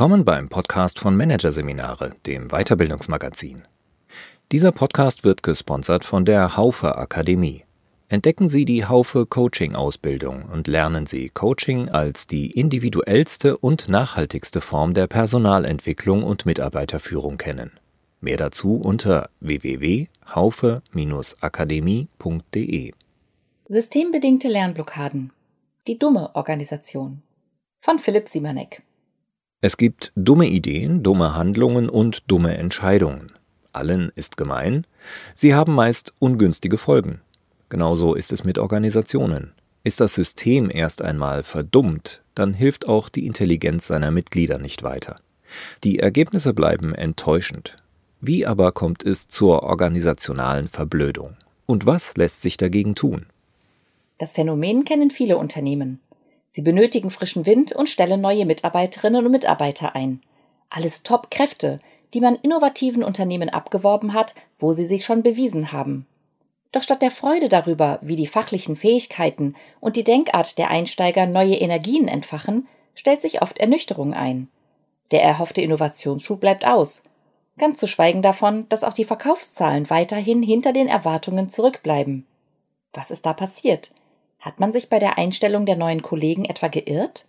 Willkommen beim Podcast von Managerseminare, dem Weiterbildungsmagazin. Dieser Podcast wird gesponsert von der Haufe Akademie. Entdecken Sie die Haufe Coaching Ausbildung und lernen Sie Coaching als die individuellste und nachhaltigste Form der Personalentwicklung und Mitarbeiterführung kennen. Mehr dazu unter www.haufe-akademie.de. Systembedingte Lernblockaden. Die dumme Organisation. Von Philipp Simonek. Es gibt dumme Ideen, dumme Handlungen und dumme Entscheidungen. Allen ist gemein, sie haben meist ungünstige Folgen. Genauso ist es mit Organisationen. Ist das System erst einmal verdummt, dann hilft auch die Intelligenz seiner Mitglieder nicht weiter. Die Ergebnisse bleiben enttäuschend. Wie aber kommt es zur organisationalen Verblödung? Und was lässt sich dagegen tun? Das Phänomen kennen viele Unternehmen. Sie benötigen frischen Wind und stellen neue Mitarbeiterinnen und Mitarbeiter ein. Alles Top-Kräfte, die man innovativen Unternehmen abgeworben hat, wo sie sich schon bewiesen haben. Doch statt der Freude darüber, wie die fachlichen Fähigkeiten und die Denkart der Einsteiger neue Energien entfachen, stellt sich oft Ernüchterung ein. Der erhoffte Innovationsschub bleibt aus. Ganz zu schweigen davon, dass auch die Verkaufszahlen weiterhin hinter den Erwartungen zurückbleiben. Was ist da passiert? Hat man sich bei der Einstellung der neuen Kollegen etwa geirrt?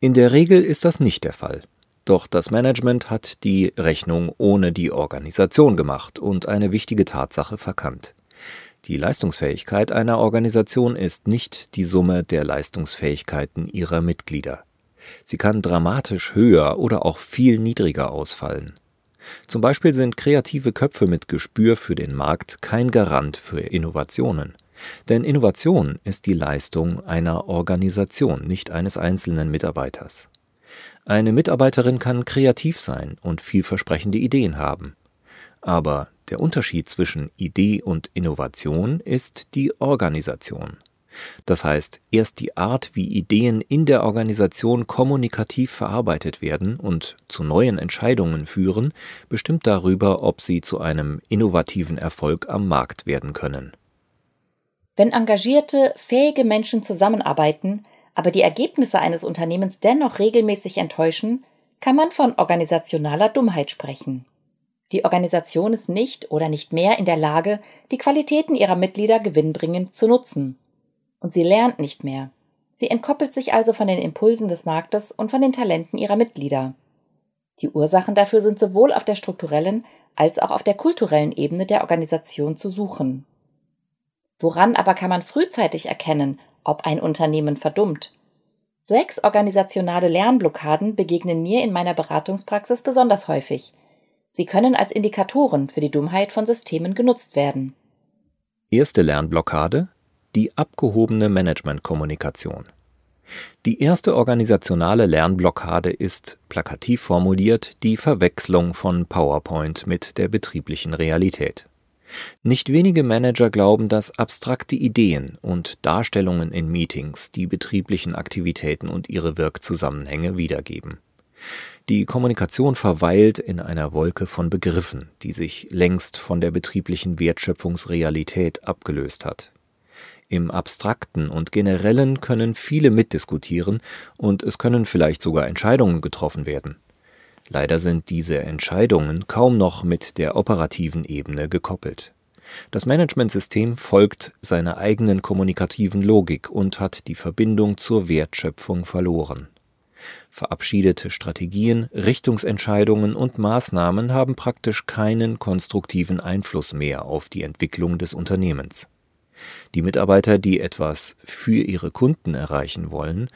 In der Regel ist das nicht der Fall. Doch das Management hat die Rechnung ohne die Organisation gemacht und eine wichtige Tatsache verkannt. Die Leistungsfähigkeit einer Organisation ist nicht die Summe der Leistungsfähigkeiten ihrer Mitglieder. Sie kann dramatisch höher oder auch viel niedriger ausfallen. Zum Beispiel sind kreative Köpfe mit Gespür für den Markt kein Garant für Innovationen. Denn Innovation ist die Leistung einer Organisation, nicht eines einzelnen Mitarbeiters. Eine Mitarbeiterin kann kreativ sein und vielversprechende Ideen haben. Aber der Unterschied zwischen Idee und Innovation ist die Organisation. Das heißt, erst die Art, wie Ideen in der Organisation kommunikativ verarbeitet werden und zu neuen Entscheidungen führen, bestimmt darüber, ob sie zu einem innovativen Erfolg am Markt werden können. Wenn engagierte, fähige Menschen zusammenarbeiten, aber die Ergebnisse eines Unternehmens dennoch regelmäßig enttäuschen, kann man von organisationaler Dummheit sprechen. Die Organisation ist nicht oder nicht mehr in der Lage, die Qualitäten ihrer Mitglieder gewinnbringend zu nutzen. Und sie lernt nicht mehr. Sie entkoppelt sich also von den Impulsen des Marktes und von den Talenten ihrer Mitglieder. Die Ursachen dafür sind sowohl auf der strukturellen als auch auf der kulturellen Ebene der Organisation zu suchen. Woran aber kann man frühzeitig erkennen, ob ein Unternehmen verdummt? Sechs organisationale Lernblockaden begegnen mir in meiner Beratungspraxis besonders häufig – Sie können als Indikatoren für die Dummheit von Systemen genutzt werden. Erste Lernblockade die abgehobene Managementkommunikation. Die erste organisationale Lernblockade ist, plakativ formuliert, die Verwechslung von PowerPoint mit der betrieblichen Realität. Nicht wenige Manager glauben, dass abstrakte Ideen und Darstellungen in Meetings die betrieblichen Aktivitäten und ihre Wirkzusammenhänge wiedergeben. Die Kommunikation verweilt in einer Wolke von Begriffen, die sich längst von der betrieblichen Wertschöpfungsrealität abgelöst hat. Im Abstrakten und Generellen können viele mitdiskutieren und es können vielleicht sogar Entscheidungen getroffen werden. Leider sind diese Entscheidungen kaum noch mit der operativen Ebene gekoppelt. Das Managementsystem folgt seiner eigenen kommunikativen Logik und hat die Verbindung zur Wertschöpfung verloren. Verabschiedete Strategien, Richtungsentscheidungen und Maßnahmen haben praktisch keinen konstruktiven Einfluss mehr auf die Entwicklung des Unternehmens. Die Mitarbeiter, die etwas für ihre Kunden erreichen wollen,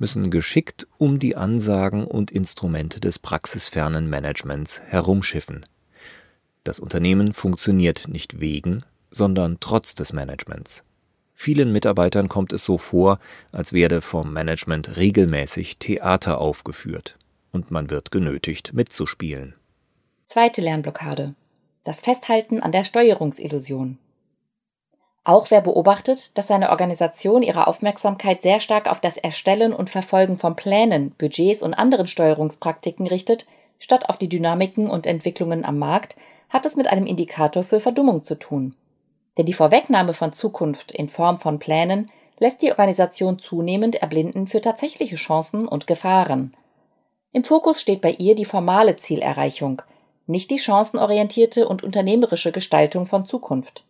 müssen geschickt um die Ansagen und Instrumente des praxisfernen Managements herumschiffen. Das Unternehmen funktioniert nicht wegen, sondern trotz des Managements. Vielen Mitarbeitern kommt es so vor, als werde vom Management regelmäßig Theater aufgeführt und man wird genötigt mitzuspielen. Zweite Lernblockade. Das Festhalten an der Steuerungsillusion. Auch wer beobachtet, dass seine Organisation ihre Aufmerksamkeit sehr stark auf das Erstellen und Verfolgen von Plänen, Budgets und anderen Steuerungspraktiken richtet, statt auf die Dynamiken und Entwicklungen am Markt, hat es mit einem Indikator für Verdummung zu tun. Denn die Vorwegnahme von Zukunft in Form von Plänen lässt die Organisation zunehmend erblinden für tatsächliche Chancen und Gefahren. Im Fokus steht bei ihr die formale Zielerreichung, nicht die chancenorientierte und unternehmerische Gestaltung von Zukunft.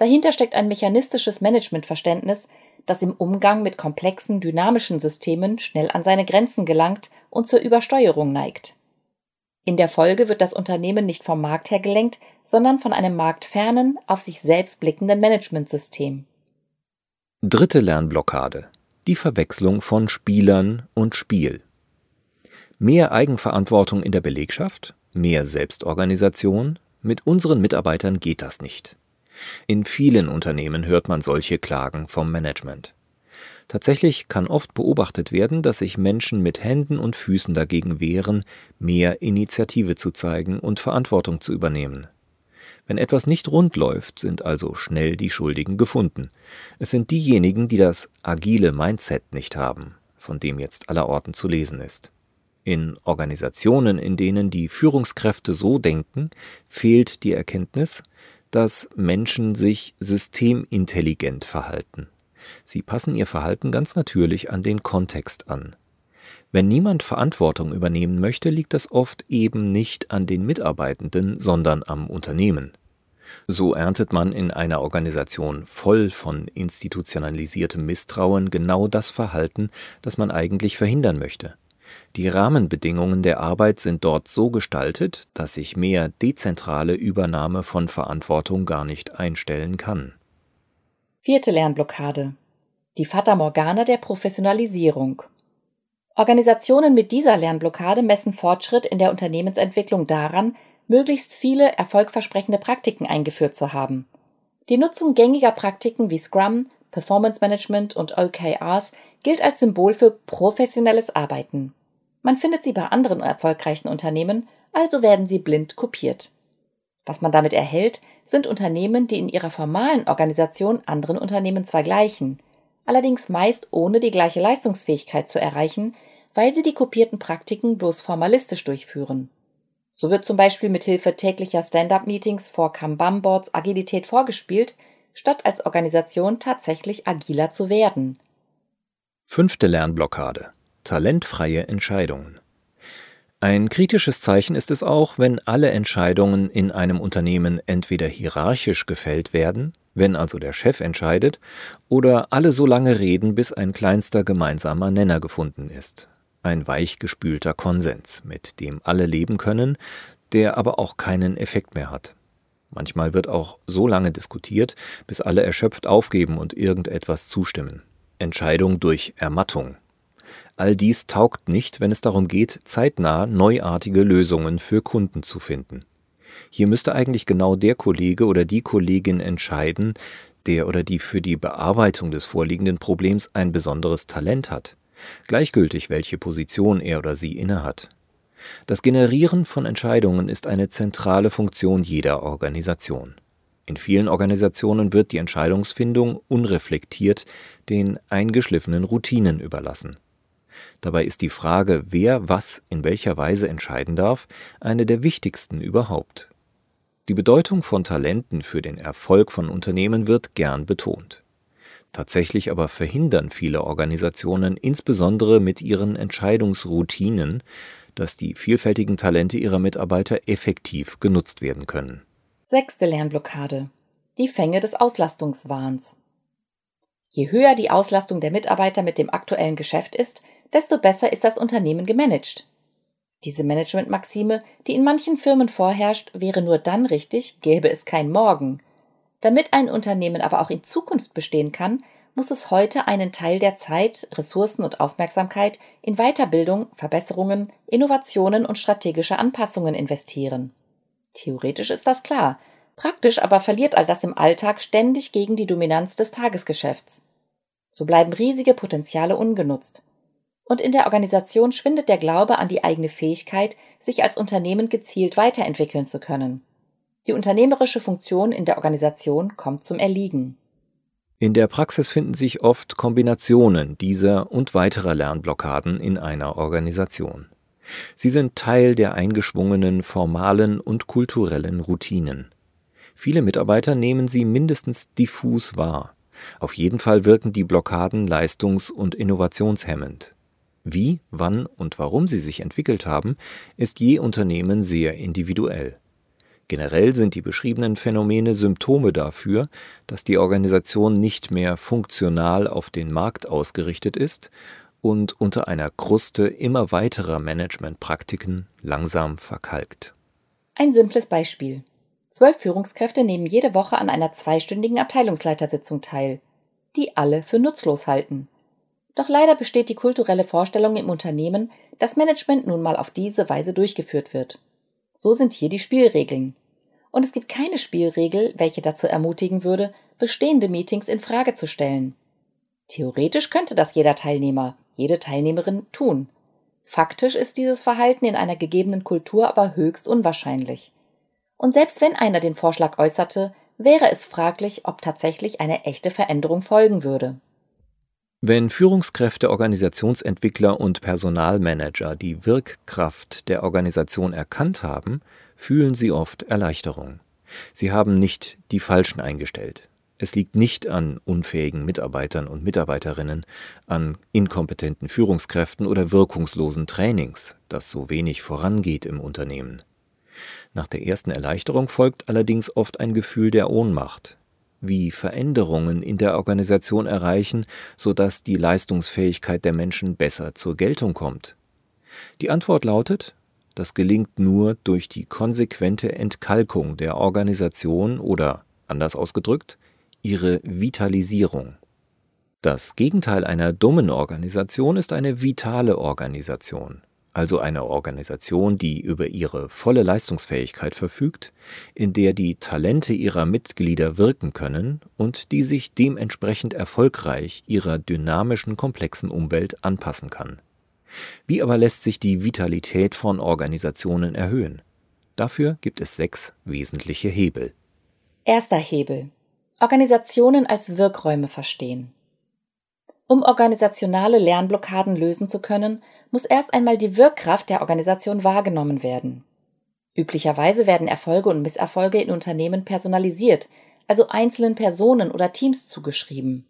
Dahinter steckt ein mechanistisches Managementverständnis, das im Umgang mit komplexen, dynamischen Systemen schnell an seine Grenzen gelangt und zur Übersteuerung neigt. In der Folge wird das Unternehmen nicht vom Markt her gelenkt, sondern von einem marktfernen, auf sich selbst blickenden Managementsystem. Dritte Lernblockade. Die Verwechslung von Spielern und Spiel. Mehr Eigenverantwortung in der Belegschaft, mehr Selbstorganisation, mit unseren Mitarbeitern geht das nicht. In vielen Unternehmen hört man solche Klagen vom Management. Tatsächlich kann oft beobachtet werden, dass sich Menschen mit Händen und Füßen dagegen wehren, mehr Initiative zu zeigen und Verantwortung zu übernehmen. Wenn etwas nicht rund läuft, sind also schnell die Schuldigen gefunden. Es sind diejenigen, die das agile Mindset nicht haben, von dem jetzt allerorten zu lesen ist. In Organisationen, in denen die Führungskräfte so denken, fehlt die Erkenntnis, dass Menschen sich systemintelligent verhalten. Sie passen ihr Verhalten ganz natürlich an den Kontext an. Wenn niemand Verantwortung übernehmen möchte, liegt das oft eben nicht an den Mitarbeitenden, sondern am Unternehmen. So erntet man in einer Organisation voll von institutionalisiertem Misstrauen genau das Verhalten, das man eigentlich verhindern möchte. Die Rahmenbedingungen der Arbeit sind dort so gestaltet, dass sich mehr dezentrale Übernahme von Verantwortung gar nicht einstellen kann. Vierte Lernblockade. Die Fata Morgana der Professionalisierung. Organisationen mit dieser Lernblockade messen Fortschritt in der Unternehmensentwicklung daran, möglichst viele erfolgversprechende Praktiken eingeführt zu haben. Die Nutzung gängiger Praktiken wie Scrum, Performance Management und OKRs gilt als Symbol für professionelles Arbeiten. Man findet sie bei anderen erfolgreichen Unternehmen, also werden sie blind kopiert. Was man damit erhält, sind Unternehmen, die in ihrer formalen Organisation anderen Unternehmen zwar gleichen, allerdings meist ohne die gleiche Leistungsfähigkeit zu erreichen, weil sie die kopierten Praktiken bloß formalistisch durchführen. So wird zum Beispiel mit Hilfe täglicher Stand-up-Meetings vor Kanban-Boards Agilität vorgespielt, statt als Organisation tatsächlich agiler zu werden. Fünfte Lernblockade talentfreie Entscheidungen. Ein kritisches Zeichen ist es auch, wenn alle Entscheidungen in einem Unternehmen entweder hierarchisch gefällt werden, wenn also der Chef entscheidet, oder alle so lange reden, bis ein kleinster gemeinsamer Nenner gefunden ist. Ein weichgespülter Konsens, mit dem alle leben können, der aber auch keinen Effekt mehr hat. Manchmal wird auch so lange diskutiert, bis alle erschöpft aufgeben und irgendetwas zustimmen. Entscheidung durch Ermattung All dies taugt nicht, wenn es darum geht, zeitnah neuartige Lösungen für Kunden zu finden. Hier müsste eigentlich genau der Kollege oder die Kollegin entscheiden, der oder die für die Bearbeitung des vorliegenden Problems ein besonderes Talent hat, gleichgültig welche Position er oder sie innehat. Das Generieren von Entscheidungen ist eine zentrale Funktion jeder Organisation. In vielen Organisationen wird die Entscheidungsfindung unreflektiert den eingeschliffenen Routinen überlassen. Dabei ist die Frage, wer was in welcher Weise entscheiden darf, eine der wichtigsten überhaupt. Die Bedeutung von Talenten für den Erfolg von Unternehmen wird gern betont. Tatsächlich aber verhindern viele Organisationen, insbesondere mit ihren Entscheidungsroutinen, dass die vielfältigen Talente ihrer Mitarbeiter effektiv genutzt werden können. Sechste Lernblockade. Die Fänge des Auslastungswahns. Je höher die Auslastung der Mitarbeiter mit dem aktuellen Geschäft ist, desto besser ist das Unternehmen gemanagt. Diese Managementmaxime, die in manchen Firmen vorherrscht, wäre nur dann richtig, gäbe es kein Morgen. Damit ein Unternehmen aber auch in Zukunft bestehen kann, muss es heute einen Teil der Zeit, Ressourcen und Aufmerksamkeit in Weiterbildung, Verbesserungen, Innovationen und strategische Anpassungen investieren. Theoretisch ist das klar, praktisch aber verliert all das im Alltag ständig gegen die Dominanz des Tagesgeschäfts. So bleiben riesige Potenziale ungenutzt und in der Organisation schwindet der Glaube an die eigene Fähigkeit, sich als Unternehmen gezielt weiterentwickeln zu können. Die unternehmerische Funktion in der Organisation kommt zum Erliegen. In der Praxis finden sich oft Kombinationen dieser und weiterer Lernblockaden in einer Organisation. Sie sind Teil der eingeschwungenen formalen und kulturellen Routinen. Viele Mitarbeiter nehmen sie mindestens diffus wahr. Auf jeden Fall wirken die Blockaden leistungs- und innovationshemmend. Wie, wann und warum sie sich entwickelt haben, ist je Unternehmen sehr individuell. Generell sind die beschriebenen Phänomene Symptome dafür, dass die Organisation nicht mehr funktional auf den Markt ausgerichtet ist und unter einer Kruste immer weiterer Managementpraktiken langsam verkalkt. Ein simples Beispiel. Zwölf Führungskräfte nehmen jede Woche an einer zweistündigen Abteilungsleitersitzung teil, die alle für nutzlos halten. Doch leider besteht die kulturelle Vorstellung im Unternehmen, dass Management nun mal auf diese Weise durchgeführt wird. So sind hier die Spielregeln. Und es gibt keine Spielregel, welche dazu ermutigen würde, bestehende Meetings in Frage zu stellen. Theoretisch könnte das jeder Teilnehmer, jede Teilnehmerin tun. Faktisch ist dieses Verhalten in einer gegebenen Kultur aber höchst unwahrscheinlich. Und selbst wenn einer den Vorschlag äußerte, wäre es fraglich, ob tatsächlich eine echte Veränderung folgen würde. Wenn Führungskräfte, Organisationsentwickler und Personalmanager die Wirkkraft der Organisation erkannt haben, fühlen sie oft Erleichterung. Sie haben nicht die Falschen eingestellt. Es liegt nicht an unfähigen Mitarbeitern und Mitarbeiterinnen, an inkompetenten Führungskräften oder wirkungslosen Trainings, dass so wenig vorangeht im Unternehmen. Nach der ersten Erleichterung folgt allerdings oft ein Gefühl der Ohnmacht, wie Veränderungen in der Organisation erreichen, sodass die Leistungsfähigkeit der Menschen besser zur Geltung kommt? Die Antwort lautet, das gelingt nur durch die konsequente Entkalkung der Organisation oder, anders ausgedrückt, ihre Vitalisierung. Das Gegenteil einer dummen Organisation ist eine vitale Organisation also eine Organisation, die über ihre volle Leistungsfähigkeit verfügt, in der die Talente ihrer Mitglieder wirken können und die sich dementsprechend erfolgreich ihrer dynamischen, komplexen Umwelt anpassen kann. Wie aber lässt sich die Vitalität von Organisationen erhöhen? Dafür gibt es sechs wesentliche Hebel. Erster Hebel. Organisationen als Wirkräume verstehen. Um organisationale Lernblockaden lösen zu können, muss erst einmal die Wirkkraft der Organisation wahrgenommen werden. Üblicherweise werden Erfolge und Misserfolge in Unternehmen personalisiert, also einzelnen Personen oder Teams zugeschrieben.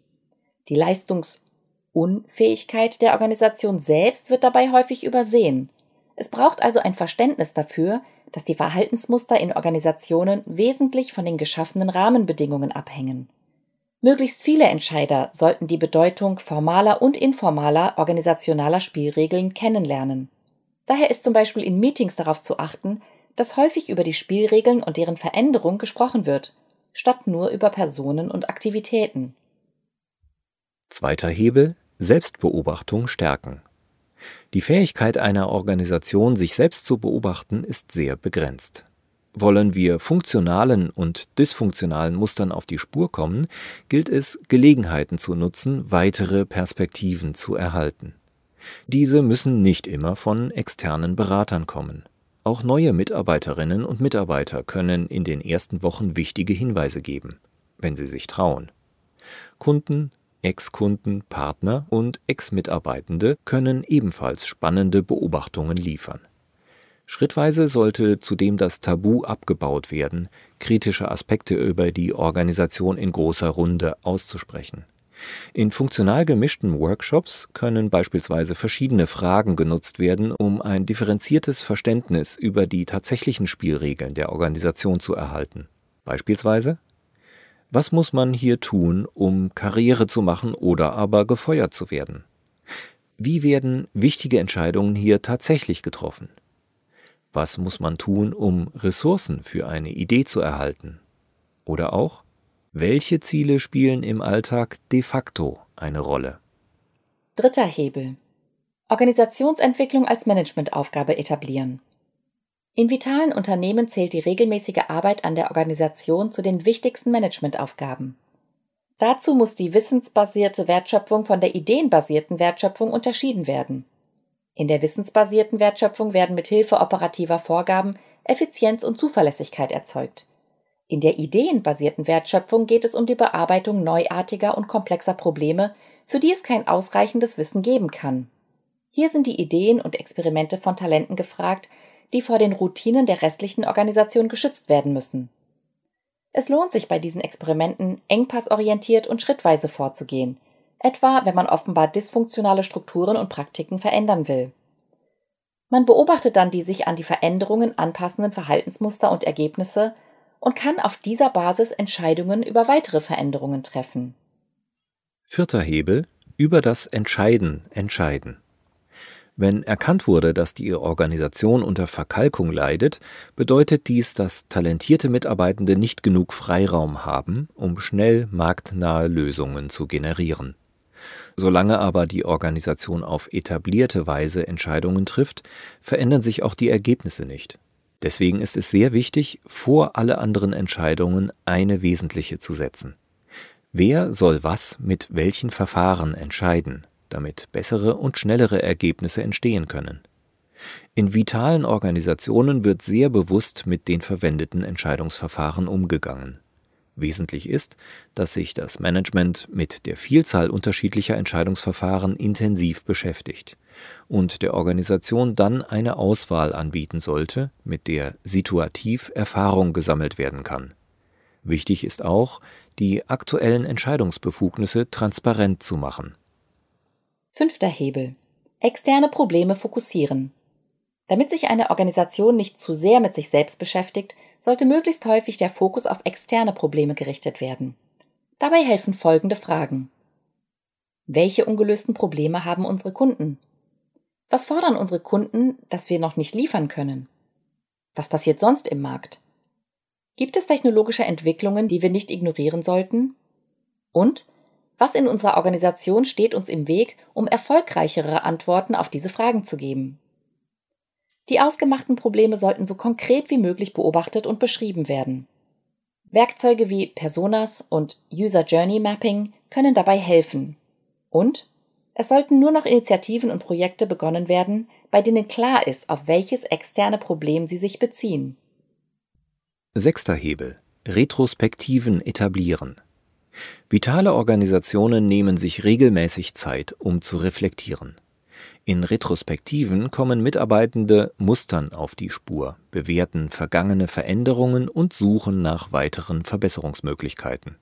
Die Leistungsunfähigkeit der Organisation selbst wird dabei häufig übersehen. Es braucht also ein Verständnis dafür, dass die Verhaltensmuster in Organisationen wesentlich von den geschaffenen Rahmenbedingungen abhängen. Möglichst viele Entscheider sollten die Bedeutung formaler und informaler organisationaler Spielregeln kennenlernen. Daher ist zum Beispiel in Meetings darauf zu achten, dass häufig über die Spielregeln und deren Veränderung gesprochen wird, statt nur über Personen und Aktivitäten. Zweiter Hebel Selbstbeobachtung stärken. Die Fähigkeit einer Organisation, sich selbst zu beobachten, ist sehr begrenzt. Wollen wir funktionalen und dysfunktionalen Mustern auf die Spur kommen, gilt es, Gelegenheiten zu nutzen, weitere Perspektiven zu erhalten. Diese müssen nicht immer von externen Beratern kommen. Auch neue Mitarbeiterinnen und Mitarbeiter können in den ersten Wochen wichtige Hinweise geben, wenn sie sich trauen. Kunden, Ex-Kunden, Partner und Ex-Mitarbeitende können ebenfalls spannende Beobachtungen liefern. Schrittweise sollte zudem das Tabu abgebaut werden, kritische Aspekte über die Organisation in großer Runde auszusprechen. In funktional gemischten Workshops können beispielsweise verschiedene Fragen genutzt werden, um ein differenziertes Verständnis über die tatsächlichen Spielregeln der Organisation zu erhalten. Beispielsweise Was muss man hier tun, um Karriere zu machen oder aber gefeuert zu werden? Wie werden wichtige Entscheidungen hier tatsächlich getroffen? Was muss man tun, um Ressourcen für eine Idee zu erhalten? Oder auch, welche Ziele spielen im Alltag de facto eine Rolle? Dritter Hebel. Organisationsentwicklung als Managementaufgabe etablieren. In vitalen Unternehmen zählt die regelmäßige Arbeit an der Organisation zu den wichtigsten Managementaufgaben. Dazu muss die wissensbasierte Wertschöpfung von der ideenbasierten Wertschöpfung unterschieden werden. In der wissensbasierten Wertschöpfung werden mit Hilfe operativer Vorgaben Effizienz und Zuverlässigkeit erzeugt. In der ideenbasierten Wertschöpfung geht es um die Bearbeitung neuartiger und komplexer Probleme, für die es kein ausreichendes Wissen geben kann. Hier sind die Ideen und Experimente von Talenten gefragt, die vor den Routinen der restlichen Organisation geschützt werden müssen. Es lohnt sich bei diesen Experimenten engpassorientiert und schrittweise vorzugehen, etwa wenn man offenbar dysfunktionale Strukturen und Praktiken verändern will. Man beobachtet dann die sich an die Veränderungen anpassenden Verhaltensmuster und Ergebnisse und kann auf dieser Basis Entscheidungen über weitere Veränderungen treffen. Vierter Hebel über das Entscheiden entscheiden. Wenn erkannt wurde, dass die Organisation unter Verkalkung leidet, bedeutet dies, dass talentierte Mitarbeitende nicht genug Freiraum haben, um schnell marktnahe Lösungen zu generieren. Solange aber die Organisation auf etablierte Weise Entscheidungen trifft, verändern sich auch die Ergebnisse nicht. Deswegen ist es sehr wichtig, vor alle anderen Entscheidungen eine wesentliche zu setzen. Wer soll was mit welchen Verfahren entscheiden, damit bessere und schnellere Ergebnisse entstehen können? In vitalen Organisationen wird sehr bewusst mit den verwendeten Entscheidungsverfahren umgegangen. Wesentlich ist, dass sich das Management mit der Vielzahl unterschiedlicher Entscheidungsverfahren intensiv beschäftigt und der Organisation dann eine Auswahl anbieten sollte, mit der situativ Erfahrung gesammelt werden kann. Wichtig ist auch, die aktuellen Entscheidungsbefugnisse transparent zu machen. Fünfter Hebel. Externe Probleme fokussieren. Damit sich eine Organisation nicht zu sehr mit sich selbst beschäftigt, sollte möglichst häufig der Fokus auf externe Probleme gerichtet werden. Dabei helfen folgende Fragen. Welche ungelösten Probleme haben unsere Kunden? Was fordern unsere Kunden, das wir noch nicht liefern können? Was passiert sonst im Markt? Gibt es technologische Entwicklungen, die wir nicht ignorieren sollten? Und was in unserer Organisation steht uns im Weg, um erfolgreichere Antworten auf diese Fragen zu geben? Die ausgemachten Probleme sollten so konkret wie möglich beobachtet und beschrieben werden. Werkzeuge wie Personas und User Journey Mapping können dabei helfen. Und es sollten nur noch Initiativen und Projekte begonnen werden, bei denen klar ist, auf welches externe Problem sie sich beziehen. Sechster Hebel. Retrospektiven etablieren. Vitale Organisationen nehmen sich regelmäßig Zeit, um zu reflektieren. In Retrospektiven kommen Mitarbeitende Mustern auf die Spur, bewerten vergangene Veränderungen und suchen nach weiteren Verbesserungsmöglichkeiten.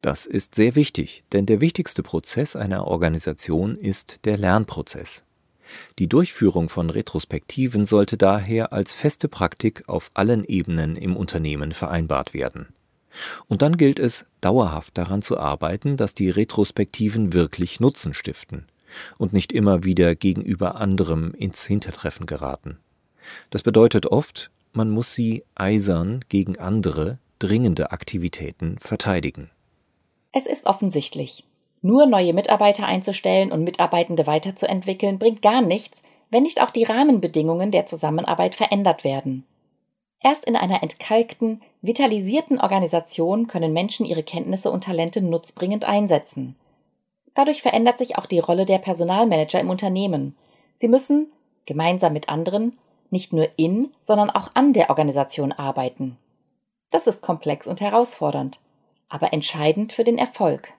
Das ist sehr wichtig, denn der wichtigste Prozess einer Organisation ist der Lernprozess. Die Durchführung von Retrospektiven sollte daher als feste Praktik auf allen Ebenen im Unternehmen vereinbart werden. Und dann gilt es, dauerhaft daran zu arbeiten, dass die Retrospektiven wirklich Nutzen stiften und nicht immer wieder gegenüber anderem ins Hintertreffen geraten. Das bedeutet oft, man muss sie eisern gegen andere, dringende Aktivitäten verteidigen. Es ist offensichtlich. Nur neue Mitarbeiter einzustellen und Mitarbeitende weiterzuentwickeln bringt gar nichts, wenn nicht auch die Rahmenbedingungen der Zusammenarbeit verändert werden. Erst in einer entkalkten, vitalisierten Organisation können Menschen ihre Kenntnisse und Talente nutzbringend einsetzen. Dadurch verändert sich auch die Rolle der Personalmanager im Unternehmen. Sie müssen, gemeinsam mit anderen, nicht nur in, sondern auch an der Organisation arbeiten. Das ist komplex und herausfordernd, aber entscheidend für den Erfolg.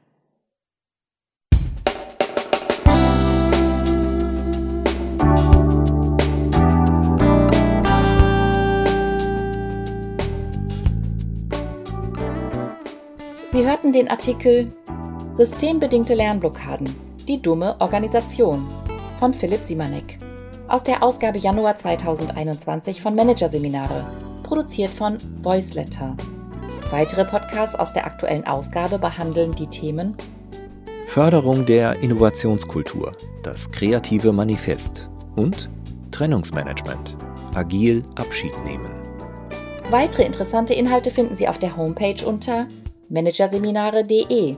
Sie hörten den Artikel Systembedingte Lernblockaden. Die dumme Organisation von Philipp Simanek. Aus der Ausgabe Januar 2021 von Managerseminare, produziert von Voiceletter. Weitere Podcasts aus der aktuellen Ausgabe behandeln die Themen Förderung der Innovationskultur, das kreative Manifest und Trennungsmanagement, agil Abschied nehmen. Weitere interessante Inhalte finden Sie auf der Homepage unter managerseminare.de